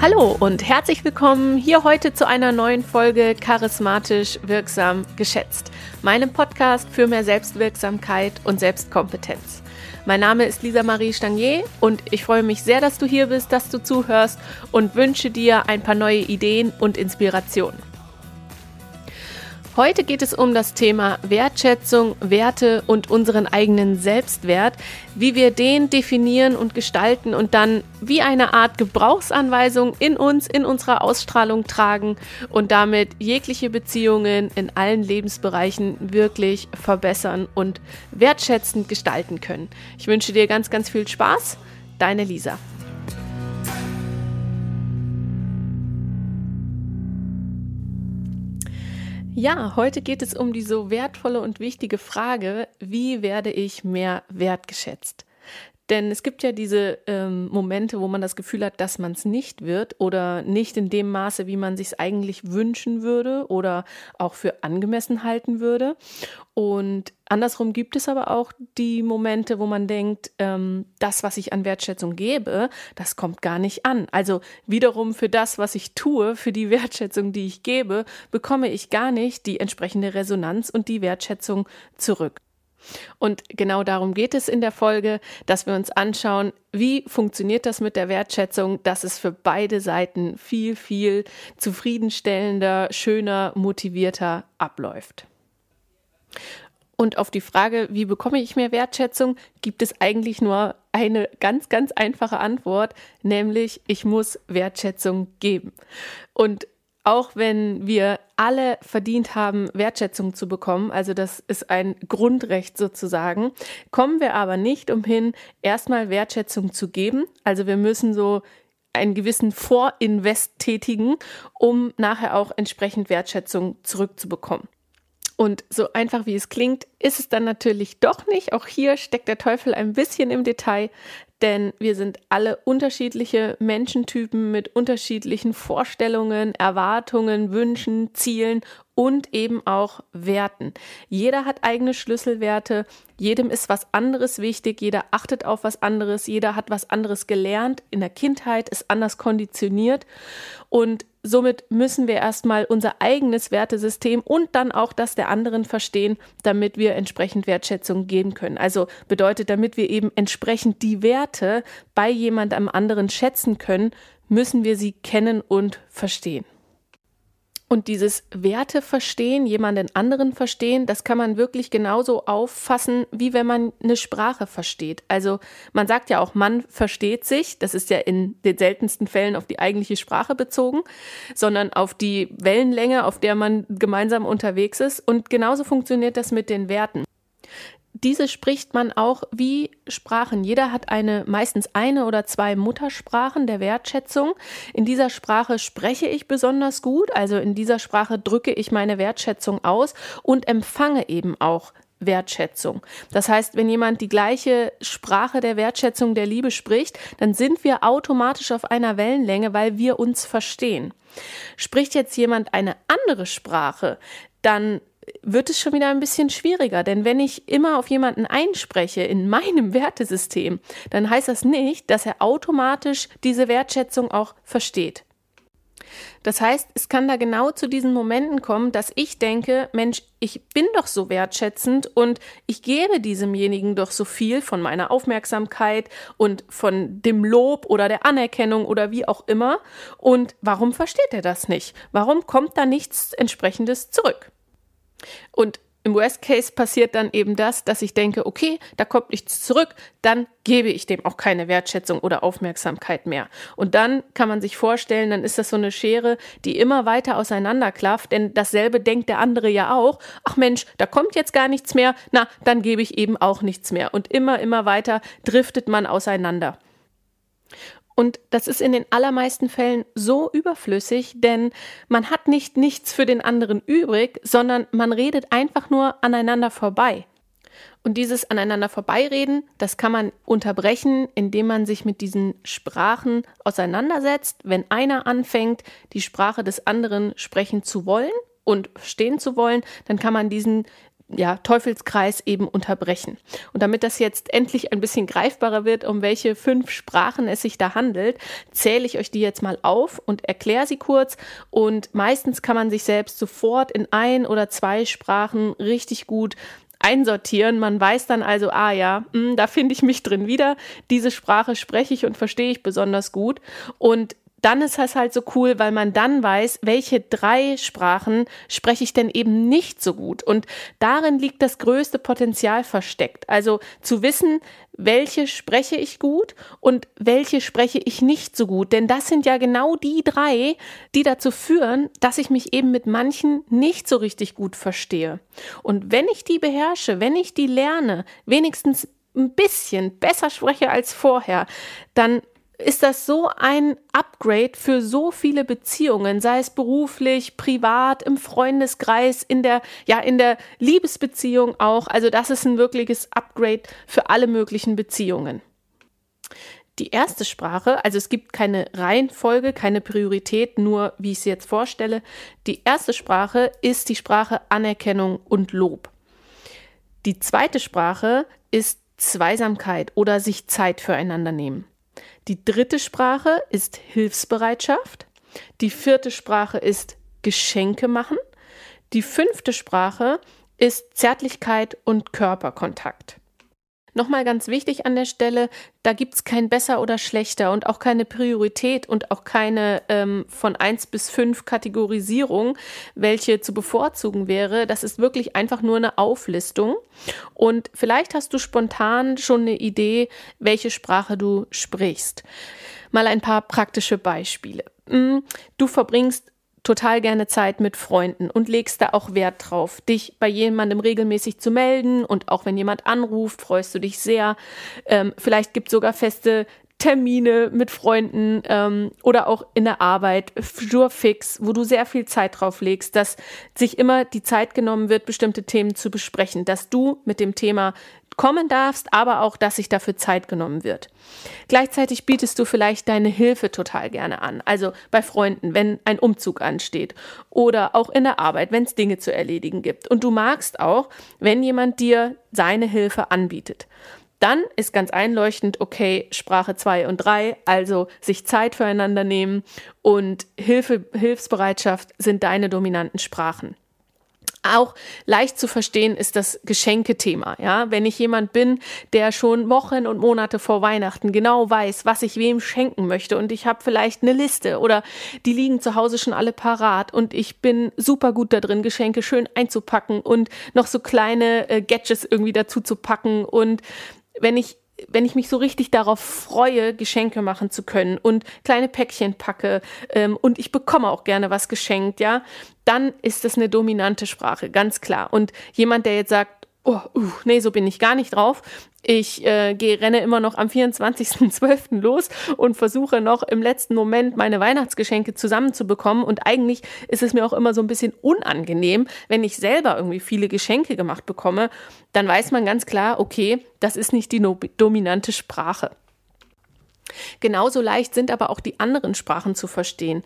Hallo und herzlich willkommen hier heute zu einer neuen Folge Charismatisch Wirksam Geschätzt, meinem Podcast für mehr Selbstwirksamkeit und Selbstkompetenz. Mein Name ist Lisa Marie Stangier und ich freue mich sehr, dass du hier bist, dass du zuhörst und wünsche dir ein paar neue Ideen und Inspirationen. Heute geht es um das Thema Wertschätzung, Werte und unseren eigenen Selbstwert, wie wir den definieren und gestalten und dann wie eine Art Gebrauchsanweisung in uns, in unserer Ausstrahlung tragen und damit jegliche Beziehungen in allen Lebensbereichen wirklich verbessern und wertschätzend gestalten können. Ich wünsche dir ganz, ganz viel Spaß. Deine Lisa. Ja, heute geht es um die so wertvolle und wichtige Frage, wie werde ich mehr wertgeschätzt? Denn es gibt ja diese ähm, Momente, wo man das Gefühl hat, dass man es nicht wird oder nicht in dem Maße, wie man sich es eigentlich wünschen würde oder auch für angemessen halten würde. Und andersrum gibt es aber auch die Momente, wo man denkt, ähm, das, was ich an Wertschätzung gebe, das kommt gar nicht an. Also wiederum für das, was ich tue, für die Wertschätzung, die ich gebe, bekomme ich gar nicht die entsprechende Resonanz und die Wertschätzung zurück. Und genau darum geht es in der Folge, dass wir uns anschauen, wie funktioniert das mit der Wertschätzung, dass es für beide Seiten viel, viel zufriedenstellender, schöner, motivierter abläuft. Und auf die Frage, wie bekomme ich mehr Wertschätzung, gibt es eigentlich nur eine ganz, ganz einfache Antwort, nämlich ich muss Wertschätzung geben. Und auch wenn wir alle verdient haben, Wertschätzung zu bekommen, also das ist ein Grundrecht sozusagen, kommen wir aber nicht umhin, erstmal Wertschätzung zu geben. Also wir müssen so einen gewissen Vorinvest tätigen, um nachher auch entsprechend Wertschätzung zurückzubekommen. Und so einfach wie es klingt, ist es dann natürlich doch nicht. Auch hier steckt der Teufel ein bisschen im Detail denn wir sind alle unterschiedliche Menschentypen mit unterschiedlichen Vorstellungen, Erwartungen, Wünschen, Zielen und eben auch Werten. Jeder hat eigene Schlüsselwerte, jedem ist was anderes wichtig, jeder achtet auf was anderes, jeder hat was anderes gelernt, in der Kindheit ist anders konditioniert und somit müssen wir erstmal unser eigenes Wertesystem und dann auch das der anderen verstehen, damit wir entsprechend Wertschätzung geben können. Also bedeutet, damit wir eben entsprechend die Werte bei jemandem anderen schätzen können, müssen wir sie kennen und verstehen. Und dieses Werte verstehen, jemanden anderen verstehen, das kann man wirklich genauso auffassen, wie wenn man eine Sprache versteht. Also man sagt ja auch, man versteht sich, das ist ja in den seltensten Fällen auf die eigentliche Sprache bezogen, sondern auf die Wellenlänge, auf der man gemeinsam unterwegs ist. Und genauso funktioniert das mit den Werten diese spricht man auch wie Sprachen. Jeder hat eine, meistens eine oder zwei Muttersprachen der Wertschätzung. In dieser Sprache spreche ich besonders gut, also in dieser Sprache drücke ich meine Wertschätzung aus und empfange eben auch Wertschätzung. Das heißt, wenn jemand die gleiche Sprache der Wertschätzung der Liebe spricht, dann sind wir automatisch auf einer Wellenlänge, weil wir uns verstehen. Spricht jetzt jemand eine andere Sprache, dann wird es schon wieder ein bisschen schwieriger. Denn wenn ich immer auf jemanden einspreche in meinem Wertesystem, dann heißt das nicht, dass er automatisch diese Wertschätzung auch versteht. Das heißt, es kann da genau zu diesen Momenten kommen, dass ich denke, Mensch, ich bin doch so wertschätzend und ich gebe diesemjenigen doch so viel von meiner Aufmerksamkeit und von dem Lob oder der Anerkennung oder wie auch immer. Und warum versteht er das nicht? Warum kommt da nichts entsprechendes zurück? Und im Worst Case passiert dann eben das, dass ich denke, okay, da kommt nichts zurück, dann gebe ich dem auch keine Wertschätzung oder Aufmerksamkeit mehr. Und dann kann man sich vorstellen, dann ist das so eine Schere, die immer weiter auseinanderklafft, denn dasselbe denkt der andere ja auch. Ach Mensch, da kommt jetzt gar nichts mehr, na, dann gebe ich eben auch nichts mehr. Und immer, immer weiter driftet man auseinander. Und das ist in den allermeisten Fällen so überflüssig, denn man hat nicht nichts für den anderen übrig, sondern man redet einfach nur aneinander vorbei. Und dieses aneinander vorbeireden, das kann man unterbrechen, indem man sich mit diesen Sprachen auseinandersetzt. Wenn einer anfängt, die Sprache des anderen sprechen zu wollen und verstehen zu wollen, dann kann man diesen ja, Teufelskreis eben unterbrechen. Und damit das jetzt endlich ein bisschen greifbarer wird, um welche fünf Sprachen es sich da handelt, zähle ich euch die jetzt mal auf und erkläre sie kurz. Und meistens kann man sich selbst sofort in ein oder zwei Sprachen richtig gut einsortieren. Man weiß dann also, ah ja, mh, hm, da finde ich mich drin wieder. Diese Sprache spreche ich und verstehe ich besonders gut. Und dann ist es halt so cool, weil man dann weiß, welche drei Sprachen spreche ich denn eben nicht so gut. Und darin liegt das größte Potenzial versteckt. Also zu wissen, welche spreche ich gut und welche spreche ich nicht so gut. Denn das sind ja genau die drei, die dazu führen, dass ich mich eben mit manchen nicht so richtig gut verstehe. Und wenn ich die beherrsche, wenn ich die lerne, wenigstens ein bisschen besser spreche als vorher, dann ist das so ein Upgrade für so viele Beziehungen, sei es beruflich, privat, im Freundeskreis, in der, ja, in der Liebesbeziehung auch. Also das ist ein wirkliches Upgrade für alle möglichen Beziehungen. Die erste Sprache, also es gibt keine Reihenfolge, keine Priorität, nur wie ich sie jetzt vorstelle. Die erste Sprache ist die Sprache Anerkennung und Lob. Die zweite Sprache ist Zweisamkeit oder sich Zeit füreinander nehmen. Die dritte Sprache ist Hilfsbereitschaft. Die vierte Sprache ist Geschenke machen. Die fünfte Sprache ist Zärtlichkeit und Körperkontakt. Nochmal ganz wichtig an der Stelle, da gibt es kein besser oder schlechter und auch keine Priorität und auch keine ähm, von 1 bis 5 Kategorisierung, welche zu bevorzugen wäre. Das ist wirklich einfach nur eine Auflistung. Und vielleicht hast du spontan schon eine Idee, welche Sprache du sprichst. Mal ein paar praktische Beispiele. Hm, du verbringst total gerne Zeit mit Freunden und legst da auch Wert drauf, dich bei jemandem regelmäßig zu melden und auch wenn jemand anruft, freust du dich sehr. Ähm, vielleicht gibt es sogar feste Termine mit Freunden ähm, oder auch in der Arbeit, fix, wo du sehr viel Zeit drauf legst, dass sich immer die Zeit genommen wird, bestimmte Themen zu besprechen, dass du mit dem Thema kommen darfst, aber auch, dass sich dafür Zeit genommen wird. Gleichzeitig bietest du vielleicht deine Hilfe total gerne an, also bei Freunden, wenn ein Umzug ansteht oder auch in der Arbeit, wenn es Dinge zu erledigen gibt. Und du magst auch, wenn jemand dir seine Hilfe anbietet. Dann ist ganz einleuchtend, okay, Sprache 2 und 3, also sich Zeit füreinander nehmen und Hilfe, Hilfsbereitschaft sind deine dominanten Sprachen. Auch leicht zu verstehen ist das Geschenkethema. Ja, wenn ich jemand bin, der schon Wochen und Monate vor Weihnachten genau weiß, was ich wem schenken möchte und ich habe vielleicht eine Liste oder die liegen zu Hause schon alle parat und ich bin super gut da drin, Geschenke schön einzupacken und noch so kleine äh, Gadgets irgendwie dazu zu packen und wenn ich wenn ich mich so richtig darauf freue, Geschenke machen zu können und kleine Päckchen packe ähm, und ich bekomme auch gerne was geschenkt, ja, dann ist das eine dominante Sprache, ganz klar. Und jemand, der jetzt sagt, oh, uh, nee, so bin ich gar nicht drauf. Ich äh, gehe, renne immer noch am 24.12. los und versuche noch im letzten Moment meine Weihnachtsgeschenke zusammenzubekommen. Und eigentlich ist es mir auch immer so ein bisschen unangenehm, wenn ich selber irgendwie viele Geschenke gemacht bekomme. Dann weiß man ganz klar, okay, das ist nicht die no dominante Sprache. Genauso leicht sind aber auch die anderen Sprachen zu verstehen.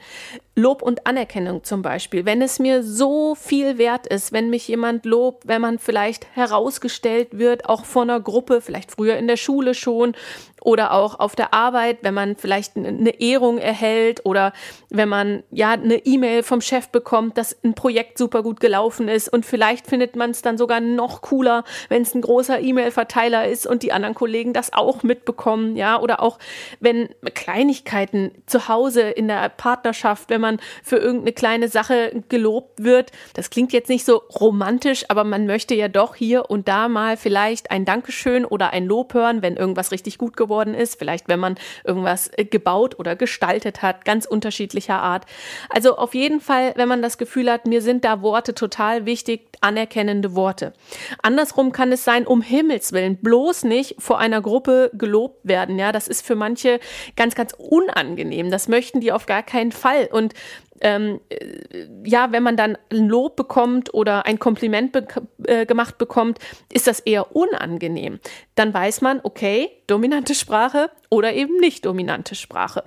Lob und Anerkennung zum Beispiel. Wenn es mir so viel wert ist, wenn mich jemand lobt, wenn man vielleicht herausgestellt wird, auch von einer Gruppe, vielleicht früher in der Schule schon oder auch auf der Arbeit, wenn man vielleicht eine Ehrung erhält oder wenn man ja eine E-Mail vom Chef bekommt, dass ein Projekt super gut gelaufen ist und vielleicht findet man es dann sogar noch cooler, wenn es ein großer E-Mail-Verteiler ist und die anderen Kollegen das auch mitbekommen, ja, oder auch wenn Kleinigkeiten zu Hause in der Partnerschaft, wenn man für irgendeine kleine Sache gelobt wird, das klingt jetzt nicht so romantisch, aber man möchte ja doch hier und da mal vielleicht ein Dankeschön oder ein Lob hören, wenn irgendwas richtig gut geworden geworden ist, vielleicht wenn man irgendwas äh, gebaut oder gestaltet hat, ganz unterschiedlicher Art. Also auf jeden Fall, wenn man das Gefühl hat, mir sind da Worte total wichtig, anerkennende Worte. Andersrum kann es sein, um Himmels Willen, bloß nicht vor einer Gruppe gelobt werden. Ja, das ist für manche ganz, ganz unangenehm. Das möchten die auf gar keinen Fall. Und ähm, äh, ja, wenn man dann ein Lob bekommt oder ein Kompliment be äh, gemacht bekommt, ist das eher unangenehm. Dann weiß man, okay, dominante Sprache oder eben nicht dominante Sprache.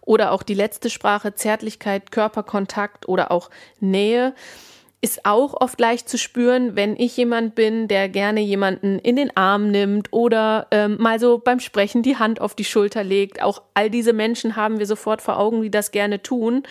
Oder auch die letzte Sprache, Zärtlichkeit, Körperkontakt oder auch Nähe. Ist auch oft leicht zu spüren, wenn ich jemand bin, der gerne jemanden in den Arm nimmt oder ähm, mal so beim Sprechen die Hand auf die Schulter legt. Auch all diese Menschen haben wir sofort vor Augen, die das gerne tun.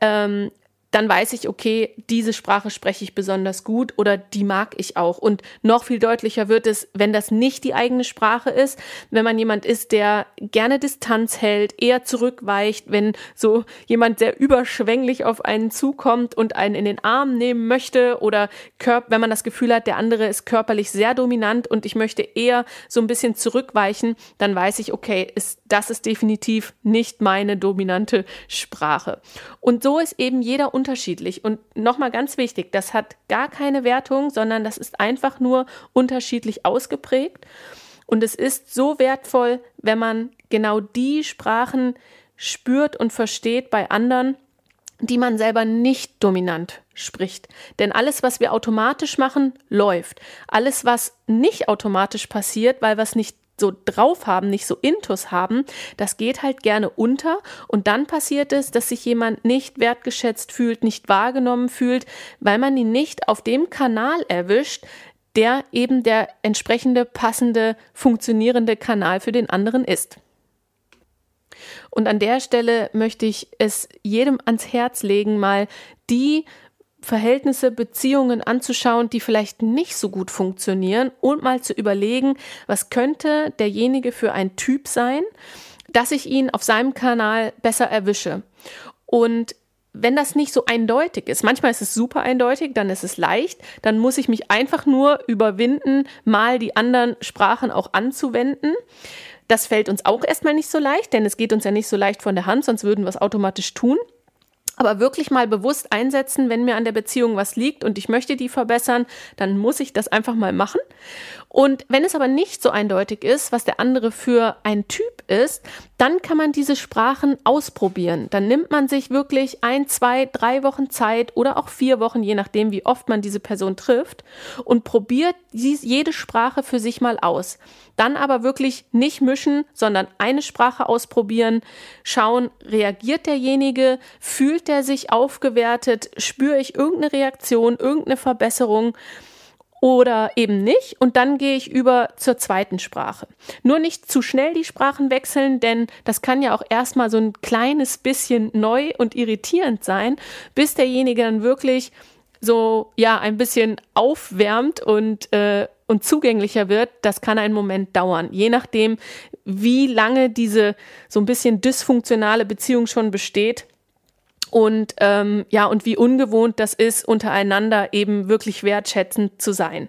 Ähm, dann weiß ich, okay, diese Sprache spreche ich besonders gut oder die mag ich auch. Und noch viel deutlicher wird es, wenn das nicht die eigene Sprache ist, wenn man jemand ist, der gerne Distanz hält, eher zurückweicht, wenn so jemand sehr überschwänglich auf einen zukommt und einen in den Arm nehmen möchte oder wenn man das Gefühl hat, der andere ist körperlich sehr dominant und ich möchte eher so ein bisschen zurückweichen, dann weiß ich, okay, ist, das ist definitiv nicht meine dominante Sprache. Und so ist eben jeder unterschiedlich. Und nochmal ganz wichtig, das hat gar keine Wertung, sondern das ist einfach nur unterschiedlich ausgeprägt. Und es ist so wertvoll, wenn man genau die Sprachen spürt und versteht bei anderen, die man selber nicht dominant spricht. Denn alles, was wir automatisch machen, läuft. Alles, was nicht automatisch passiert, weil wir es nicht so drauf haben, nicht so intus haben, das geht halt gerne unter und dann passiert es, dass sich jemand nicht wertgeschätzt fühlt, nicht wahrgenommen fühlt, weil man ihn nicht auf dem Kanal erwischt, der eben der entsprechende, passende, funktionierende Kanal für den anderen ist. Und an der Stelle möchte ich es jedem ans Herz legen, mal die Verhältnisse, Beziehungen anzuschauen, die vielleicht nicht so gut funktionieren und mal zu überlegen, was könnte derjenige für ein Typ sein, dass ich ihn auf seinem Kanal besser erwische. Und wenn das nicht so eindeutig ist, manchmal ist es super eindeutig, dann ist es leicht, dann muss ich mich einfach nur überwinden, mal die anderen Sprachen auch anzuwenden. Das fällt uns auch erstmal nicht so leicht, denn es geht uns ja nicht so leicht von der Hand, sonst würden wir es automatisch tun aber wirklich mal bewusst einsetzen, wenn mir an der Beziehung was liegt und ich möchte die verbessern, dann muss ich das einfach mal machen. Und wenn es aber nicht so eindeutig ist, was der andere für ein Typ ist, dann kann man diese Sprachen ausprobieren. Dann nimmt man sich wirklich ein, zwei, drei Wochen Zeit oder auch vier Wochen, je nachdem, wie oft man diese Person trifft und probiert jede Sprache für sich mal aus. Dann aber wirklich nicht mischen, sondern eine Sprache ausprobieren, schauen, reagiert derjenige, fühlt er sich aufgewertet, spüre ich irgendeine Reaktion, irgendeine Verbesserung oder eben nicht. Und dann gehe ich über zur zweiten Sprache. Nur nicht zu schnell die Sprachen wechseln, denn das kann ja auch erstmal so ein kleines bisschen neu und irritierend sein, bis derjenige dann wirklich so ja ein bisschen aufwärmt und äh, und zugänglicher wird, das kann einen Moment dauern, je nachdem, wie lange diese so ein bisschen dysfunktionale Beziehung schon besteht und ähm, ja, und wie ungewohnt das ist, untereinander eben wirklich wertschätzend zu sein.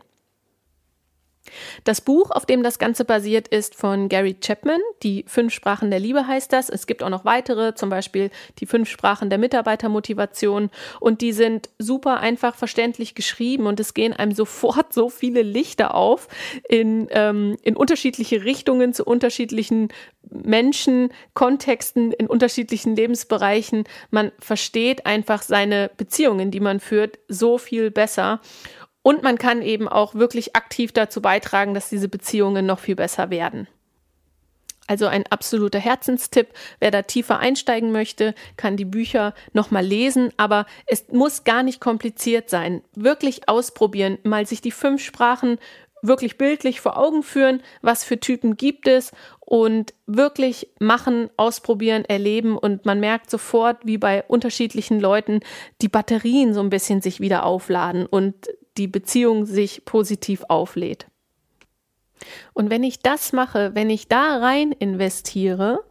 Das Buch, auf dem das Ganze basiert, ist von Gary Chapman. Die fünf Sprachen der Liebe heißt das. Es gibt auch noch weitere, zum Beispiel die fünf Sprachen der Mitarbeitermotivation. Und die sind super einfach verständlich geschrieben und es gehen einem sofort so viele Lichter auf in, ähm, in unterschiedliche Richtungen zu unterschiedlichen Menschen, Kontexten, in unterschiedlichen Lebensbereichen. Man versteht einfach seine Beziehungen, die man führt, so viel besser. Und man kann eben auch wirklich aktiv dazu beitragen, dass diese Beziehungen noch viel besser werden. Also ein absoluter Herzenstipp. Wer da tiefer einsteigen möchte, kann die Bücher nochmal lesen, aber es muss gar nicht kompliziert sein. Wirklich ausprobieren, mal sich die fünf Sprachen wirklich bildlich vor Augen führen, was für Typen gibt es und wirklich machen, ausprobieren, erleben und man merkt sofort, wie bei unterschiedlichen Leuten die Batterien so ein bisschen sich wieder aufladen und die Beziehung sich positiv auflädt. Und wenn ich das mache, wenn ich da rein investiere,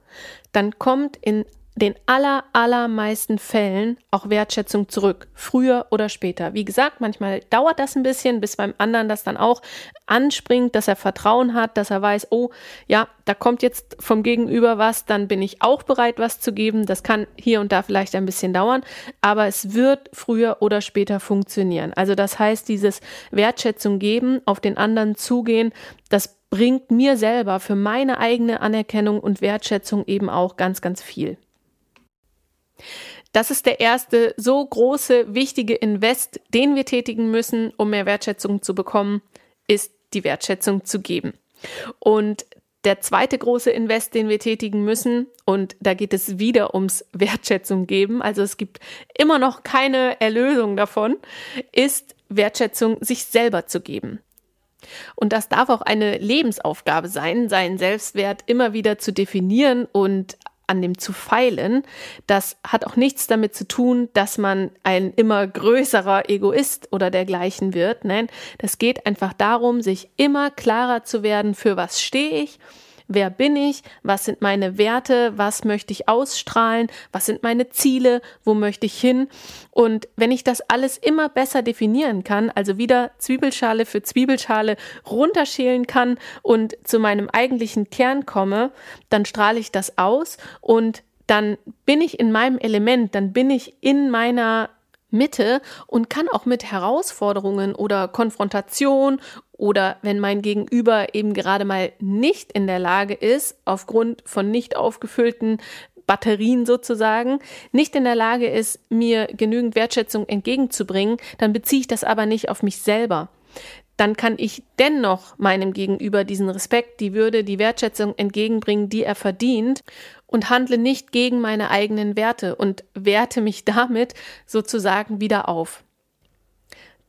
dann kommt in den aller, allermeisten Fällen auch Wertschätzung zurück, früher oder später. Wie gesagt, manchmal dauert das ein bisschen, bis beim anderen das dann auch anspringt, dass er Vertrauen hat, dass er weiß, oh, ja, da kommt jetzt vom Gegenüber was, dann bin ich auch bereit, was zu geben. Das kann hier und da vielleicht ein bisschen dauern, aber es wird früher oder später funktionieren. Also das heißt, dieses Wertschätzung geben, auf den anderen zugehen, das bringt mir selber für meine eigene Anerkennung und Wertschätzung eben auch ganz, ganz viel. Das ist der erste so große, wichtige Invest, den wir tätigen müssen, um mehr Wertschätzung zu bekommen, ist die Wertschätzung zu geben. Und der zweite große Invest, den wir tätigen müssen, und da geht es wieder ums Wertschätzung geben, also es gibt immer noch keine Erlösung davon, ist Wertschätzung sich selber zu geben. Und das darf auch eine Lebensaufgabe sein, seinen Selbstwert immer wieder zu definieren und an dem zu feilen, das hat auch nichts damit zu tun, dass man ein immer größerer Egoist oder dergleichen wird. Nein, das geht einfach darum, sich immer klarer zu werden, für was stehe ich Wer bin ich? Was sind meine Werte? Was möchte ich ausstrahlen? Was sind meine Ziele? Wo möchte ich hin? Und wenn ich das alles immer besser definieren kann, also wieder Zwiebelschale für Zwiebelschale runterschälen kann und zu meinem eigentlichen Kern komme, dann strahle ich das aus und dann bin ich in meinem Element, dann bin ich in meiner Mitte und kann auch mit Herausforderungen oder Konfrontation oder wenn mein Gegenüber eben gerade mal nicht in der Lage ist, aufgrund von nicht aufgefüllten Batterien sozusagen, nicht in der Lage ist, mir genügend Wertschätzung entgegenzubringen, dann beziehe ich das aber nicht auf mich selber. Dann kann ich dennoch meinem Gegenüber diesen Respekt, die Würde, die Wertschätzung entgegenbringen, die er verdient und handle nicht gegen meine eigenen Werte und werte mich damit sozusagen wieder auf.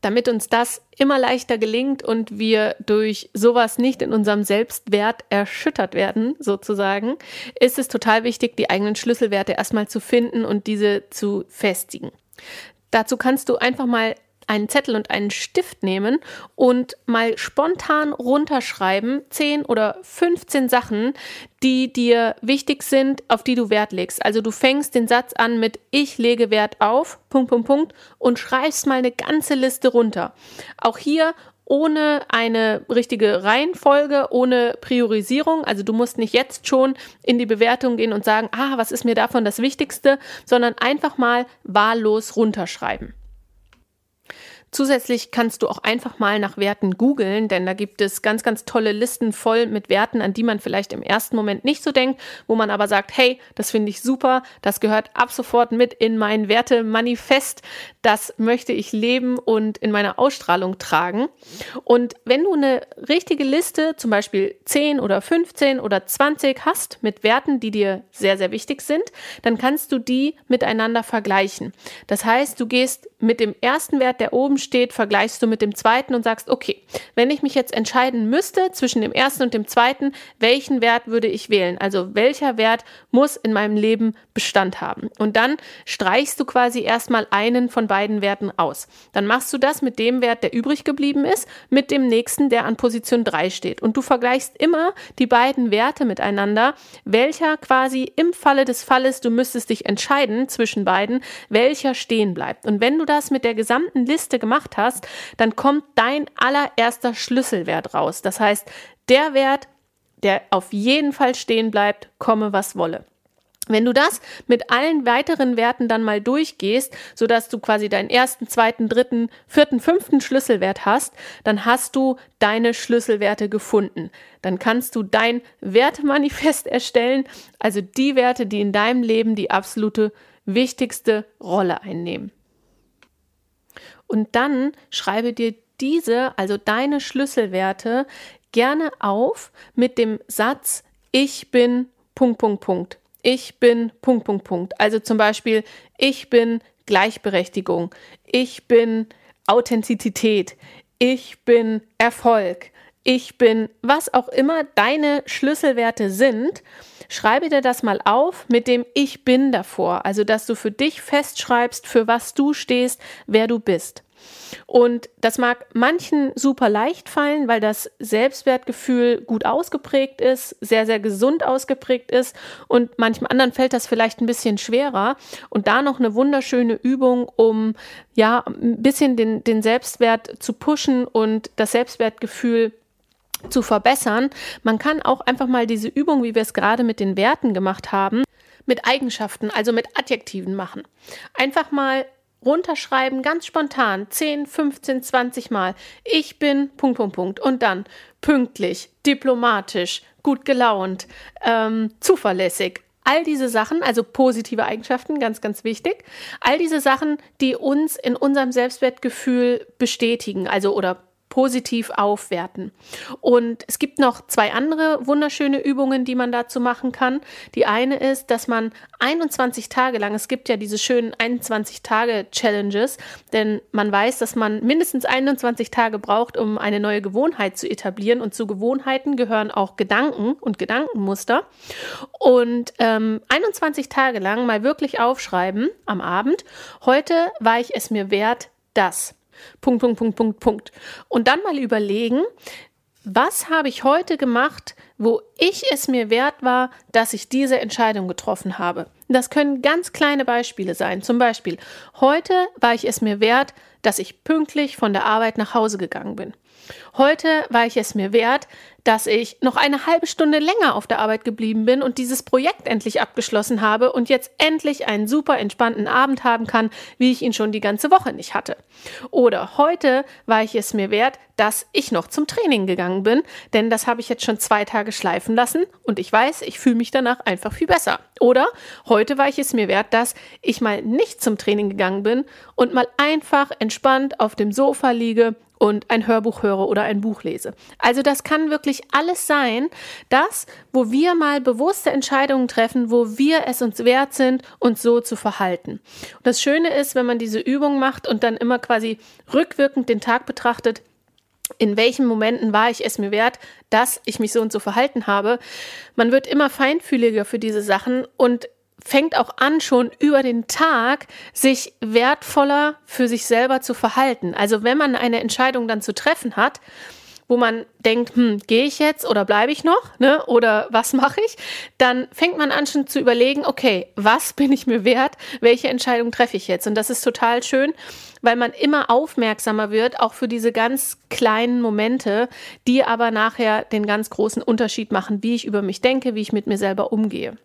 Damit uns das immer leichter gelingt und wir durch sowas nicht in unserem Selbstwert erschüttert werden, sozusagen, ist es total wichtig, die eigenen Schlüsselwerte erstmal zu finden und diese zu festigen. Dazu kannst du einfach mal einen Zettel und einen Stift nehmen und mal spontan runterschreiben, 10 oder 15 Sachen, die dir wichtig sind, auf die du Wert legst. Also du fängst den Satz an mit Ich lege Wert auf, Punkt, Punkt, Punkt, und schreibst mal eine ganze Liste runter. Auch hier ohne eine richtige Reihenfolge, ohne Priorisierung. Also du musst nicht jetzt schon in die Bewertung gehen und sagen, ah, was ist mir davon das Wichtigste, sondern einfach mal wahllos runterschreiben. Zusätzlich kannst du auch einfach mal nach Werten googeln, denn da gibt es ganz, ganz tolle Listen voll mit Werten, an die man vielleicht im ersten Moment nicht so denkt, wo man aber sagt, hey, das finde ich super, das gehört ab sofort mit in mein Wertemanifest, das möchte ich leben und in meiner Ausstrahlung tragen. Und wenn du eine richtige Liste, zum Beispiel 10 oder 15 oder 20 hast mit Werten, die dir sehr, sehr wichtig sind, dann kannst du die miteinander vergleichen. Das heißt, du gehst mit dem ersten Wert, der oben steht, vergleichst du mit dem zweiten und sagst, okay, wenn ich mich jetzt entscheiden müsste zwischen dem ersten und dem zweiten, welchen Wert würde ich wählen? Also welcher Wert muss in meinem Leben Bestand haben? Und dann streichst du quasi erstmal einen von beiden Werten aus. Dann machst du das mit dem Wert, der übrig geblieben ist, mit dem nächsten, der an Position 3 steht. Und du vergleichst immer die beiden Werte miteinander, welcher quasi im Falle des Falles, du müsstest dich entscheiden zwischen beiden, welcher stehen bleibt. Und wenn du das mit der gesamten Liste gemacht hast, dann kommt dein allererster Schlüsselwert raus. Das heißt, der Wert, der auf jeden Fall stehen bleibt, komme was wolle. Wenn du das mit allen weiteren Werten dann mal durchgehst, so dass du quasi deinen ersten, zweiten, dritten, vierten, fünften Schlüsselwert hast, dann hast du deine Schlüsselwerte gefunden. Dann kannst du dein Wertemanifest erstellen, also die Werte, die in deinem Leben die absolute wichtigste Rolle einnehmen. Und dann schreibe dir diese, also deine Schlüsselwerte, gerne auf mit dem Satz, ich bin Punkt, Punkt, Punkt. Ich bin Punkt, Punkt, Punkt. Also zum Beispiel, ich bin Gleichberechtigung. Ich bin Authentizität. Ich bin Erfolg. Ich bin, was auch immer deine Schlüsselwerte sind, schreibe dir das mal auf mit dem Ich bin davor. Also, dass du für dich festschreibst, für was du stehst, wer du bist. Und das mag manchen super leicht fallen, weil das Selbstwertgefühl gut ausgeprägt ist, sehr, sehr gesund ausgeprägt ist. Und manchem anderen fällt das vielleicht ein bisschen schwerer. Und da noch eine wunderschöne Übung, um ja ein bisschen den, den Selbstwert zu pushen und das Selbstwertgefühl zu verbessern. Man kann auch einfach mal diese Übung, wie wir es gerade mit den Werten gemacht haben, mit Eigenschaften, also mit Adjektiven machen. Einfach mal runterschreiben, ganz spontan, 10, 15, 20 Mal. Ich bin Punkt, Punkt, Punkt. Und dann pünktlich, diplomatisch, gut gelaunt, ähm, zuverlässig. All diese Sachen, also positive Eigenschaften, ganz, ganz wichtig. All diese Sachen, die uns in unserem Selbstwertgefühl bestätigen, also oder positiv aufwerten. Und es gibt noch zwei andere wunderschöne Übungen, die man dazu machen kann. Die eine ist, dass man 21 Tage lang, es gibt ja diese schönen 21 Tage Challenges, denn man weiß, dass man mindestens 21 Tage braucht, um eine neue Gewohnheit zu etablieren. Und zu Gewohnheiten gehören auch Gedanken und Gedankenmuster. Und ähm, 21 Tage lang mal wirklich aufschreiben am Abend. Heute war ich es mir wert, das. Punkt, Punkt, Punkt, Punkt, Punkt. Und dann mal überlegen, was habe ich heute gemacht, wo ich es mir wert war, dass ich diese Entscheidung getroffen habe. Das können ganz kleine Beispiele sein. Zum Beispiel, heute war ich es mir wert, dass ich pünktlich von der Arbeit nach Hause gegangen bin. Heute war ich es mir wert, dass ich noch eine halbe Stunde länger auf der Arbeit geblieben bin und dieses Projekt endlich abgeschlossen habe und jetzt endlich einen super entspannten Abend haben kann, wie ich ihn schon die ganze Woche nicht hatte. Oder heute war ich es mir wert, dass ich noch zum Training gegangen bin, denn das habe ich jetzt schon zwei Tage schleifen lassen und ich weiß, ich fühle mich danach einfach viel besser. Oder heute war ich es mir wert, dass ich mal nicht zum Training gegangen bin und mal einfach entspannt auf dem Sofa liege und ein Hörbuch höre oder ein Buch lese. Also das kann wirklich alles sein, das, wo wir mal bewusste Entscheidungen treffen, wo wir es uns wert sind, uns so zu verhalten. Und das Schöne ist, wenn man diese Übung macht und dann immer quasi rückwirkend den Tag betrachtet, in welchen Momenten war ich es mir wert, dass ich mich so und so verhalten habe. Man wird immer feinfühliger für diese Sachen und fängt auch an, schon über den Tag sich wertvoller für sich selber zu verhalten. Also wenn man eine Entscheidung dann zu treffen hat, wo man denkt, hm, gehe ich jetzt oder bleibe ich noch, ne? Oder was mache ich? Dann fängt man an schon zu überlegen, okay, was bin ich mir wert? Welche Entscheidung treffe ich jetzt? Und das ist total schön, weil man immer aufmerksamer wird, auch für diese ganz kleinen Momente, die aber nachher den ganz großen Unterschied machen, wie ich über mich denke, wie ich mit mir selber umgehe.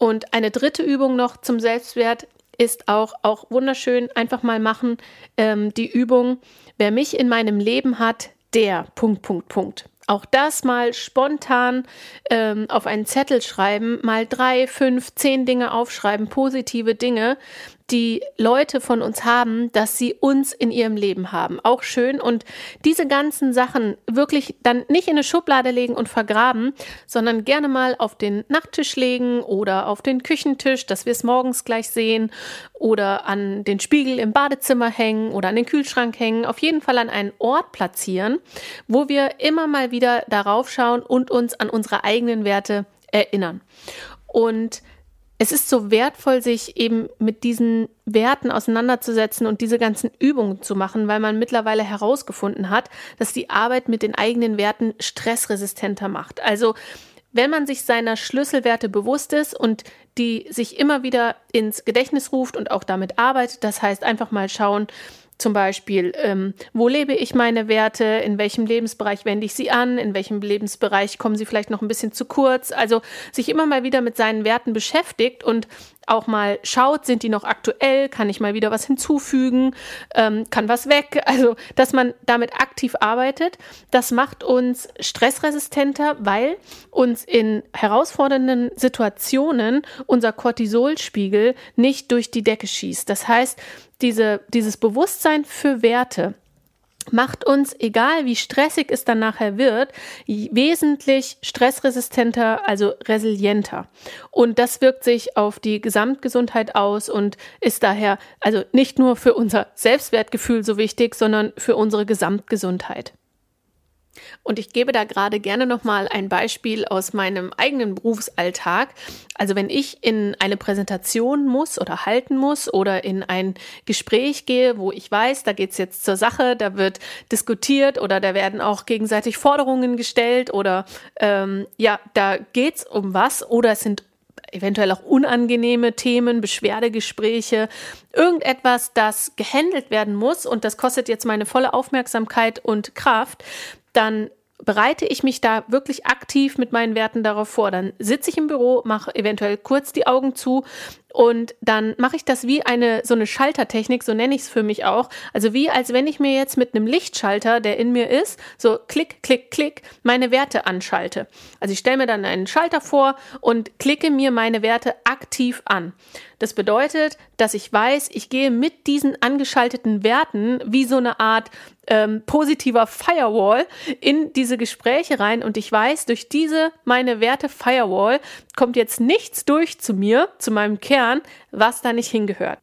Und eine dritte Übung noch zum Selbstwert ist auch, auch wunderschön, einfach mal machen, ähm, die Übung, wer mich in meinem Leben hat, der Punkt, Punkt, Punkt. Auch das mal spontan ähm, auf einen Zettel schreiben, mal drei, fünf, zehn Dinge aufschreiben, positive Dinge, die Leute von uns haben, dass sie uns in ihrem Leben haben. Auch schön. Und diese ganzen Sachen wirklich dann nicht in eine Schublade legen und vergraben, sondern gerne mal auf den Nachttisch legen oder auf den Küchentisch, dass wir es morgens gleich sehen oder an den Spiegel im Badezimmer hängen oder an den Kühlschrank hängen. Auf jeden Fall an einen Ort platzieren, wo wir immer mal wieder darauf schauen und uns an unsere eigenen Werte erinnern. Und es ist so wertvoll, sich eben mit diesen Werten auseinanderzusetzen und diese ganzen Übungen zu machen, weil man mittlerweile herausgefunden hat, dass die Arbeit mit den eigenen Werten stressresistenter macht. Also wenn man sich seiner Schlüsselwerte bewusst ist und die sich immer wieder ins Gedächtnis ruft und auch damit arbeitet, das heißt einfach mal schauen, zum Beispiel, ähm, wo lebe ich meine Werte, in welchem Lebensbereich wende ich sie an, in welchem Lebensbereich kommen sie vielleicht noch ein bisschen zu kurz. Also sich immer mal wieder mit seinen Werten beschäftigt und auch mal schaut, sind die noch aktuell, kann ich mal wieder was hinzufügen, ähm, kann was weg. Also, dass man damit aktiv arbeitet, das macht uns stressresistenter, weil uns in herausfordernden Situationen unser Cortisolspiegel nicht durch die Decke schießt. Das heißt, diese, dieses Bewusstsein für Werte macht uns, egal wie stressig es dann nachher wird, wesentlich stressresistenter, also resilienter. Und das wirkt sich auf die Gesamtgesundheit aus und ist daher also nicht nur für unser Selbstwertgefühl so wichtig, sondern für unsere Gesamtgesundheit. Und ich gebe da gerade gerne nochmal ein Beispiel aus meinem eigenen Berufsalltag. Also wenn ich in eine Präsentation muss oder halten muss oder in ein Gespräch gehe, wo ich weiß, da geht es jetzt zur Sache, da wird diskutiert oder da werden auch gegenseitig Forderungen gestellt oder ähm, ja, da geht es um was oder es sind eventuell auch unangenehme Themen, Beschwerdegespräche, irgendetwas, das gehandelt werden muss und das kostet jetzt meine volle Aufmerksamkeit und Kraft, dann bereite ich mich da wirklich aktiv mit meinen Werten darauf vor. Dann sitze ich im Büro, mache eventuell kurz die Augen zu Und dann mache ich das wie eine so eine Schaltertechnik, so nenne ich es für mich auch. Also wie als wenn ich mir jetzt mit einem Lichtschalter, der in mir ist, so klick, klick, klick, meine Werte anschalte. Also ich stelle mir dann einen Schalter vor und klicke mir meine Werte aktiv an. Das bedeutet, dass ich weiß, ich gehe mit diesen angeschalteten Werten wie so eine Art ähm, positiver Firewall in diese Gespräche rein und ich weiß, durch diese meine Werte Firewall kommt jetzt nichts durch zu mir, zu meinem Kern, was da nicht hingehört.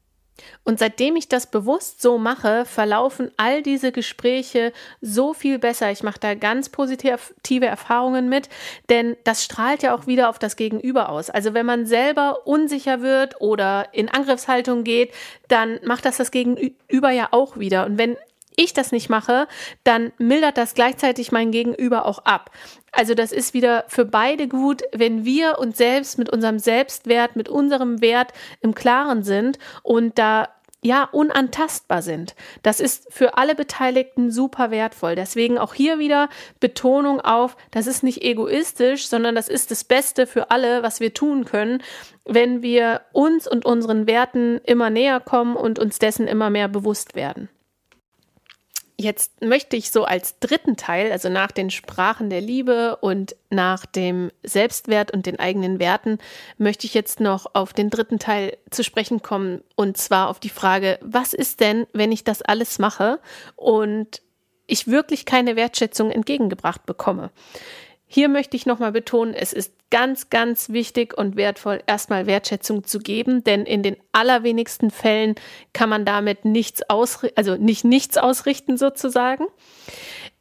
Und seitdem ich das bewusst so mache, verlaufen all diese Gespräche so viel besser. Ich mache da ganz positive Erfahrungen mit, denn das strahlt ja auch wieder auf das Gegenüber aus. Also wenn man selber unsicher wird oder in Angriffshaltung geht, dann macht das das Gegenüber ja auch wieder. Und wenn ich das nicht mache, dann mildert das gleichzeitig mein Gegenüber auch ab. Also das ist wieder für beide gut, wenn wir uns selbst mit unserem Selbstwert, mit unserem Wert im Klaren sind und da ja, unantastbar sind. Das ist für alle Beteiligten super wertvoll. Deswegen auch hier wieder Betonung auf, das ist nicht egoistisch, sondern das ist das Beste für alle, was wir tun können, wenn wir uns und unseren Werten immer näher kommen und uns dessen immer mehr bewusst werden. Jetzt möchte ich so als dritten Teil, also nach den Sprachen der Liebe und nach dem Selbstwert und den eigenen Werten, möchte ich jetzt noch auf den dritten Teil zu sprechen kommen und zwar auf die Frage, was ist denn, wenn ich das alles mache und ich wirklich keine Wertschätzung entgegengebracht bekomme? Hier möchte ich nochmal betonen, es ist ganz, ganz wichtig und wertvoll, erstmal Wertschätzung zu geben, denn in den allerwenigsten Fällen kann man damit nichts ausrichten, also nicht nichts ausrichten sozusagen.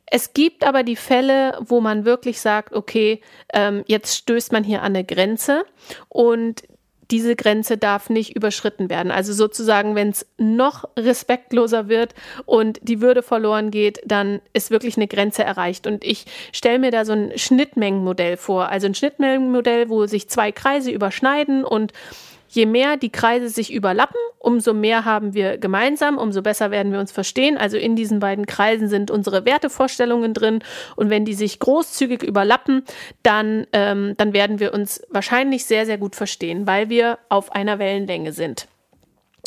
Es gibt aber die Fälle, wo man wirklich sagt, okay, ähm, jetzt stößt man hier an eine Grenze und diese Grenze darf nicht überschritten werden. Also sozusagen, wenn es noch respektloser wird und die Würde verloren geht, dann ist wirklich eine Grenze erreicht. Und ich stelle mir da so ein Schnittmengenmodell vor. Also ein Schnittmengenmodell, wo sich zwei Kreise überschneiden und Je mehr die Kreise sich überlappen, umso mehr haben wir gemeinsam, umso besser werden wir uns verstehen. Also in diesen beiden Kreisen sind unsere Wertevorstellungen drin und wenn die sich großzügig überlappen, dann, ähm, dann werden wir uns wahrscheinlich sehr, sehr gut verstehen, weil wir auf einer Wellenlänge sind.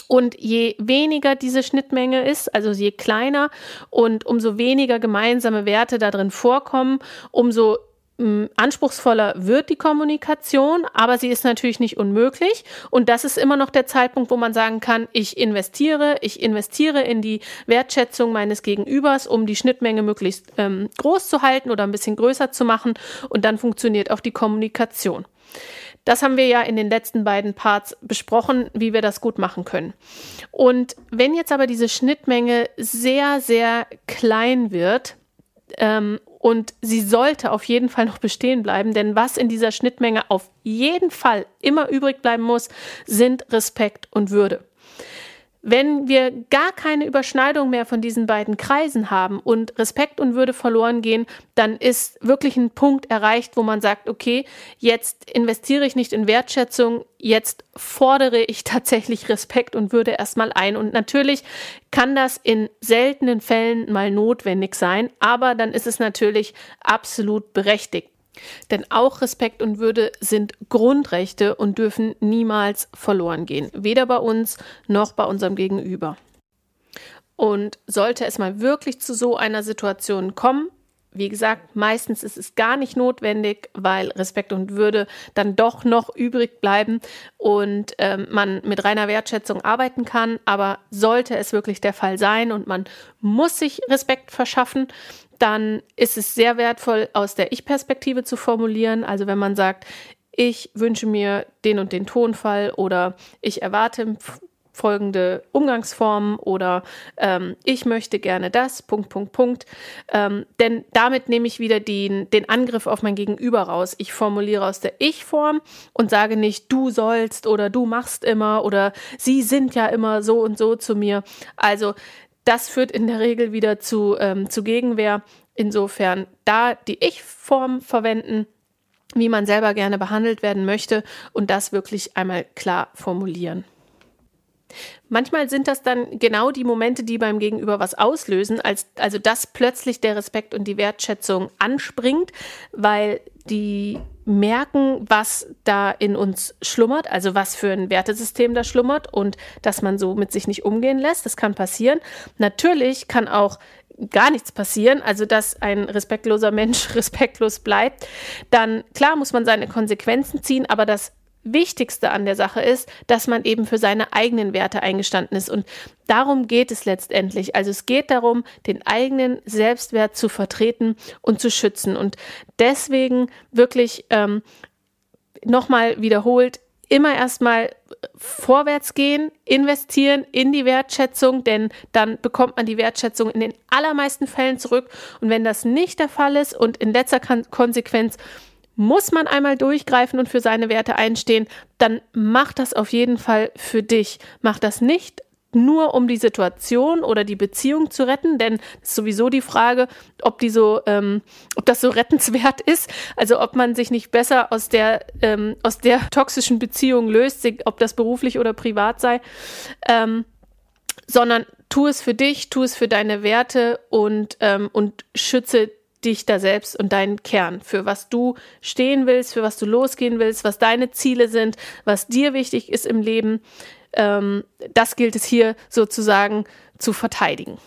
Und je weniger diese Schnittmenge ist, also je kleiner und umso weniger gemeinsame Werte da drin vorkommen, umso anspruchsvoller wird die Kommunikation, aber sie ist natürlich nicht unmöglich. Und das ist immer noch der Zeitpunkt, wo man sagen kann, ich investiere, ich investiere in die Wertschätzung meines Gegenübers, um die Schnittmenge möglichst ähm, groß zu halten oder ein bisschen größer zu machen. Und dann funktioniert auch die Kommunikation. Das haben wir ja in den letzten beiden Parts besprochen, wie wir das gut machen können. Und wenn jetzt aber diese Schnittmenge sehr, sehr klein wird, ähm, und sie sollte auf jeden Fall noch bestehen bleiben, denn was in dieser Schnittmenge auf jeden Fall immer übrig bleiben muss, sind Respekt und Würde. Wenn wir gar keine Überschneidung mehr von diesen beiden Kreisen haben und Respekt und Würde verloren gehen, dann ist wirklich ein Punkt erreicht, wo man sagt, okay, jetzt investiere ich nicht in Wertschätzung, jetzt fordere ich tatsächlich Respekt und Würde erstmal ein. Und natürlich kann das in seltenen Fällen mal notwendig sein, aber dann ist es natürlich absolut berechtigt. Denn auch Respekt und Würde sind Grundrechte und dürfen niemals verloren gehen, weder bei uns noch bei unserem Gegenüber. Und sollte es mal wirklich zu so einer Situation kommen, wie gesagt, meistens ist es gar nicht notwendig, weil Respekt und Würde dann doch noch übrig bleiben und ähm, man mit reiner Wertschätzung arbeiten kann. Aber sollte es wirklich der Fall sein und man muss sich Respekt verschaffen, dann ist es sehr wertvoll, aus der Ich-Perspektive zu formulieren. Also wenn man sagt, ich wünsche mir den und den Tonfall oder ich erwarte folgende Umgangsformen oder ähm, ich möchte gerne das, Punkt, Punkt, Punkt. Ähm, denn damit nehme ich wieder den, den Angriff auf mein Gegenüber raus. Ich formuliere aus der Ich-Form und sage nicht, du sollst oder du machst immer oder sie sind ja immer so und so zu mir. Also das führt in der Regel wieder zu, ähm, zu Gegenwehr. Insofern da die Ich-Form verwenden, wie man selber gerne behandelt werden möchte und das wirklich einmal klar formulieren. Manchmal sind das dann genau die Momente, die beim Gegenüber was auslösen, als, also dass plötzlich der Respekt und die Wertschätzung anspringt, weil die merken, was da in uns schlummert, also was für ein Wertesystem da schlummert und dass man so mit sich nicht umgehen lässt. Das kann passieren. Natürlich kann auch gar nichts passieren, also dass ein respektloser Mensch respektlos bleibt, dann klar muss man seine Konsequenzen ziehen, aber das Wichtigste an der Sache ist, dass man eben für seine eigenen Werte eingestanden ist. Und darum geht es letztendlich. Also es geht darum, den eigenen Selbstwert zu vertreten und zu schützen. Und deswegen wirklich ähm, nochmal wiederholt, immer erstmal vorwärts gehen, investieren in die Wertschätzung, denn dann bekommt man die Wertschätzung in den allermeisten Fällen zurück. Und wenn das nicht der Fall ist und in letzter Konsequenz muss man einmal durchgreifen und für seine Werte einstehen, dann mach das auf jeden Fall für dich. Mach das nicht nur um die Situation oder die Beziehung zu retten, denn ist sowieso die Frage, ob die so, ähm, ob das so rettenswert ist, also ob man sich nicht besser aus der ähm, aus der toxischen Beziehung löst, ob das beruflich oder privat sei, ähm, sondern tu es für dich, tu es für deine Werte und ähm, und schütze dich da selbst und deinen Kern, für was du stehen willst, für was du losgehen willst, was deine Ziele sind, was dir wichtig ist im Leben. Ähm, das gilt es hier sozusagen zu verteidigen.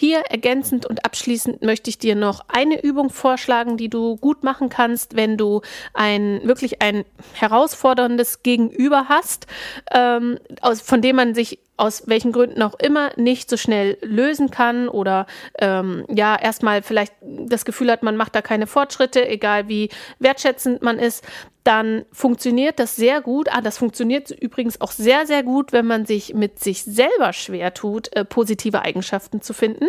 Hier ergänzend und abschließend möchte ich dir noch eine Übung vorschlagen, die du gut machen kannst, wenn du ein wirklich ein herausforderndes Gegenüber hast, ähm, aus, von dem man sich aus welchen Gründen auch immer nicht so schnell lösen kann oder ähm, ja erstmal vielleicht das Gefühl hat, man macht da keine Fortschritte, egal wie wertschätzend man ist, dann funktioniert das sehr gut. Ah, das funktioniert übrigens auch sehr, sehr gut, wenn man sich mit sich selber schwer tut, äh, positive Eigenschaften zu finden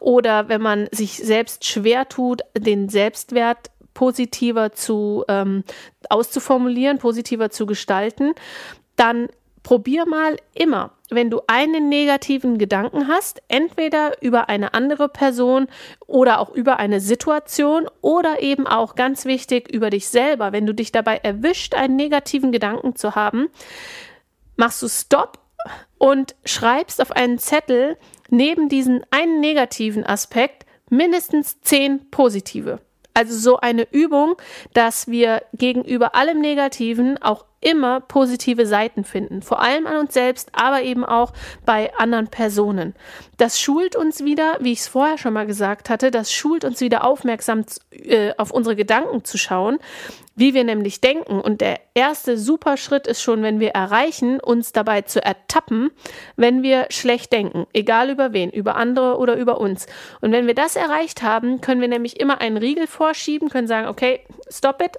oder wenn man sich selbst schwer tut, den Selbstwert positiver zu ähm, auszuformulieren, positiver zu gestalten, dann probier mal immer, wenn du einen negativen Gedanken hast, entweder über eine andere Person oder auch über eine Situation oder eben auch ganz wichtig über dich selber, wenn du dich dabei erwischt, einen negativen Gedanken zu haben, machst du Stopp und schreibst auf einen Zettel neben diesen einen negativen Aspekt mindestens zehn positive. Also so eine Übung, dass wir gegenüber allem Negativen auch immer positive Seiten finden, vor allem an uns selbst, aber eben auch bei anderen Personen. Das schult uns wieder, wie ich es vorher schon mal gesagt hatte, das schult uns wieder aufmerksam äh, auf unsere Gedanken zu schauen, wie wir nämlich denken. Und der erste super Schritt ist schon, wenn wir erreichen, uns dabei zu ertappen, wenn wir schlecht denken, egal über wen, über andere oder über uns. Und wenn wir das erreicht haben, können wir nämlich immer einen Riegel vorschieben, können sagen, okay, stop it,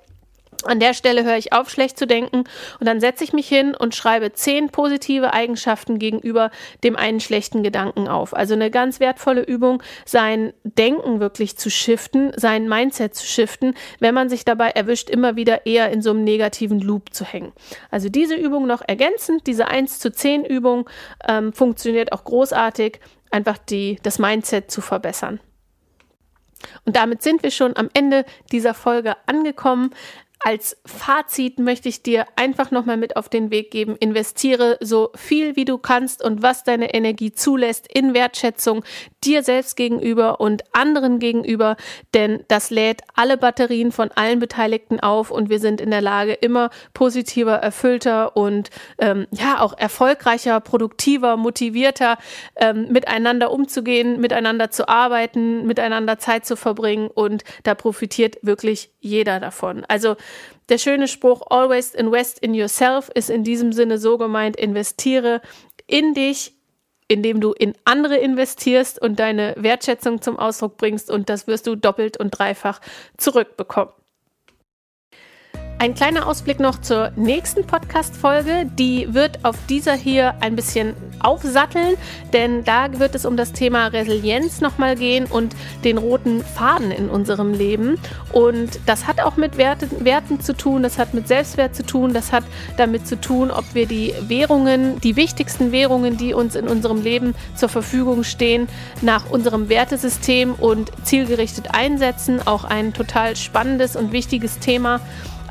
an der Stelle höre ich auf, schlecht zu denken und dann setze ich mich hin und schreibe zehn positive Eigenschaften gegenüber dem einen schlechten Gedanken auf. Also eine ganz wertvolle Übung, sein Denken wirklich zu shiften, sein Mindset zu shiften, wenn man sich dabei erwischt, immer wieder eher in so einem negativen Loop zu hängen. Also diese Übung noch ergänzend, diese 1 zu 10 Übung ähm, funktioniert auch großartig, einfach die, das Mindset zu verbessern. Und damit sind wir schon am Ende dieser Folge angekommen. Als Fazit möchte ich dir einfach nochmal mit auf den Weg geben, investiere so viel wie du kannst und was deine Energie zulässt in Wertschätzung dir selbst gegenüber und anderen gegenüber, denn das lädt alle Batterien von allen Beteiligten auf und wir sind in der Lage, immer positiver, erfüllter und ähm, ja auch erfolgreicher, produktiver, motivierter ähm, miteinander umzugehen, miteinander zu arbeiten, miteinander Zeit zu verbringen und da profitiert wirklich jeder davon. Also der schöne Spruch Always invest in yourself ist in diesem Sinne so gemeint, investiere in dich, indem du in andere investierst und deine Wertschätzung zum Ausdruck bringst und das wirst du doppelt und dreifach zurückbekommen. Ein kleiner Ausblick noch zur nächsten Podcast-Folge. Die wird auf dieser hier ein bisschen aufsatteln, denn da wird es um das Thema Resilienz nochmal gehen und den roten Faden in unserem Leben. Und das hat auch mit Werte, Werten zu tun, das hat mit Selbstwert zu tun, das hat damit zu tun, ob wir die Währungen, die wichtigsten Währungen, die uns in unserem Leben zur Verfügung stehen, nach unserem Wertesystem und zielgerichtet einsetzen. Auch ein total spannendes und wichtiges Thema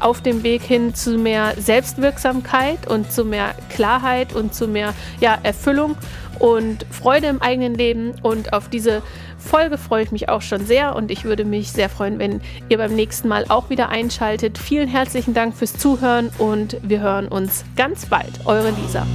auf dem Weg hin zu mehr Selbstwirksamkeit und zu mehr Klarheit und zu mehr ja, Erfüllung und Freude im eigenen Leben. Und auf diese Folge freue ich mich auch schon sehr und ich würde mich sehr freuen, wenn ihr beim nächsten Mal auch wieder einschaltet. Vielen herzlichen Dank fürs Zuhören und wir hören uns ganz bald. Eure Lisa.